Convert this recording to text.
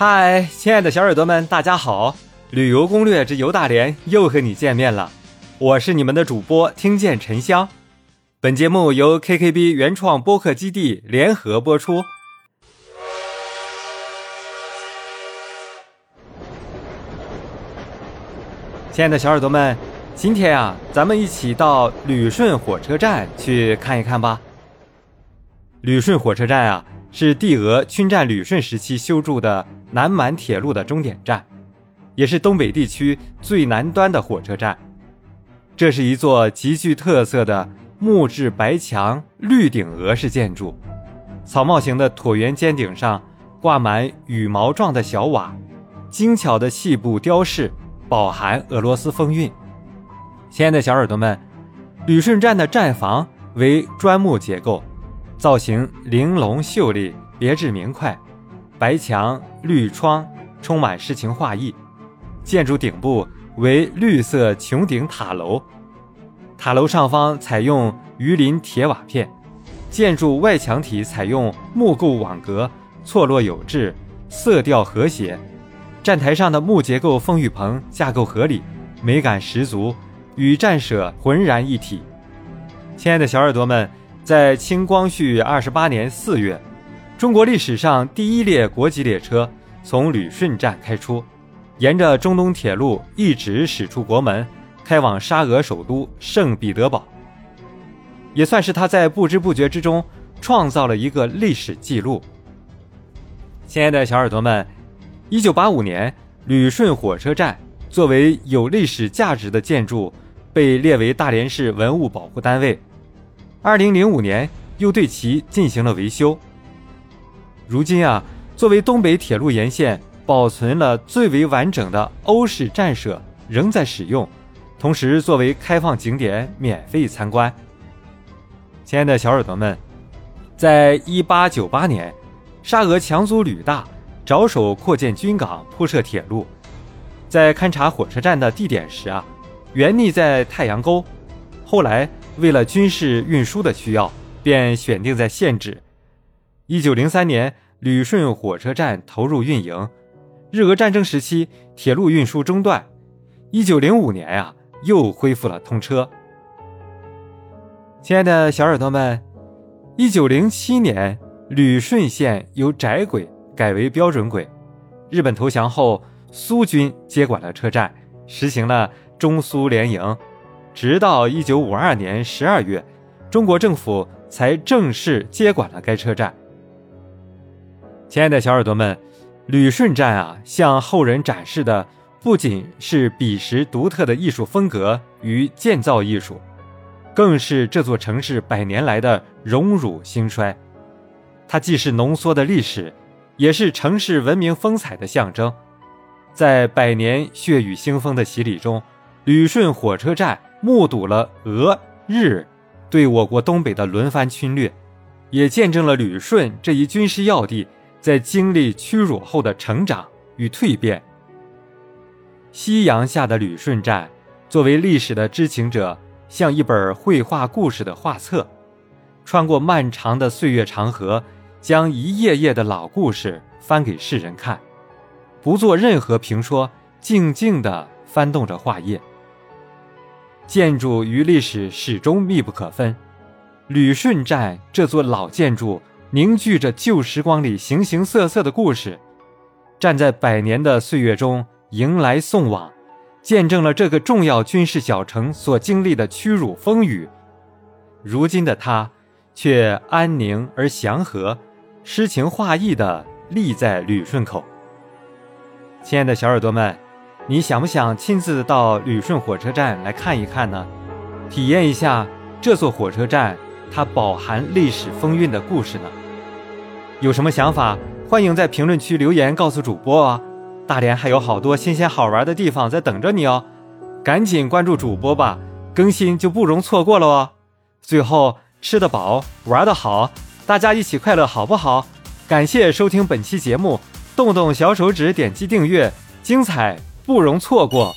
嗨，亲爱的小耳朵们，大家好！旅游攻略之游大连又和你见面了，我是你们的主播听见沉香。本节目由 KKB 原创播客基地联合播出。亲爱的小耳朵们，今天啊，咱们一起到旅顺火车站去看一看吧。旅顺火车站啊，是帝俄侵占旅顺时期修筑的。南满铁路的终点站，也是东北地区最南端的火车站。这是一座极具特色的木质白墙绿顶鹅式建筑，草帽形的椭圆尖顶上挂满羽毛状的小瓦，精巧的细部雕饰饱含俄罗斯风韵。亲爱的小耳朵们，旅顺站的站房为砖木结构，造型玲珑秀丽，别致明快。白墙绿窗，充满诗情画意。建筑顶部为绿色穹顶塔楼，塔楼上方采用鱼鳞铁瓦片。建筑外墙体采用木构网格，错落有致，色调和谐。站台上的木结构风雨棚架构合理，美感十足，与站舍浑然一体。亲爱的小耳朵们，在清光绪二十八年四月。中国历史上第一列国际列车从旅顺站开出，沿着中东铁路一直驶出国门，开往沙俄首都圣彼得堡。也算是他在不知不觉之中创造了一个历史记录。亲爱的小耳朵们，一九八五年，旅顺火车站作为有历史价值的建筑，被列为大连市文物保护单位。二零零五年，又对其进行了维修。如今啊，作为东北铁路沿线保存了最为完整的欧式站舍，仍在使用，同时作为开放景点免费参观。亲爱的小耳朵们，在一八九八年，沙俄强租旅大，着手扩建军港、铺设铁路。在勘察火车站的地点时啊，原拟在太阳沟，后来为了军事运输的需要，便选定在现址。一九零三年，旅顺火车站投入运营。日俄战争时期，铁路运输中断。一九零五年呀，又恢复了通车。亲爱的小耳朵们，一九零七年，旅顺线由窄轨改为标准轨。日本投降后，苏军接管了车站，实行了中苏联营。直到一九五二年十二月，中国政府才正式接管了该车站。亲爱的小耳朵们，旅顺站啊，向后人展示的不仅是彼时独特的艺术风格与建造艺术，更是这座城市百年来的荣辱兴衰。它既是浓缩的历史，也是城市文明风采的象征。在百年血雨腥风的洗礼中，旅顺火车站目睹了俄日对我国东北的轮番侵略，也见证了旅顺这一军事要地。在经历屈辱后的成长与蜕变。夕阳下的旅顺站，作为历史的知情者，像一本绘画故事的画册，穿过漫长的岁月长河，将一页页的老故事翻给世人看，不做任何评说，静静地翻动着画页。建筑与历史始终密不可分，旅顺站这座老建筑。凝聚着旧时光里形形色色的故事，站在百年的岁月中迎来送往，见证了这个重要军事小城所经历的屈辱风雨。如今的他，却安宁而祥和，诗情画意地立在旅顺口。亲爱的小耳朵们，你想不想亲自到旅顺火车站来看一看呢？体验一下这座火车站它饱含历史风韵的故事呢？有什么想法，欢迎在评论区留言告诉主播哦。大连还有好多新鲜好玩的地方在等着你哦，赶紧关注主播吧，更新就不容错过了哦。最后，吃得饱，玩得好，大家一起快乐好不好？感谢收听本期节目，动动小手指点击订阅，精彩不容错过。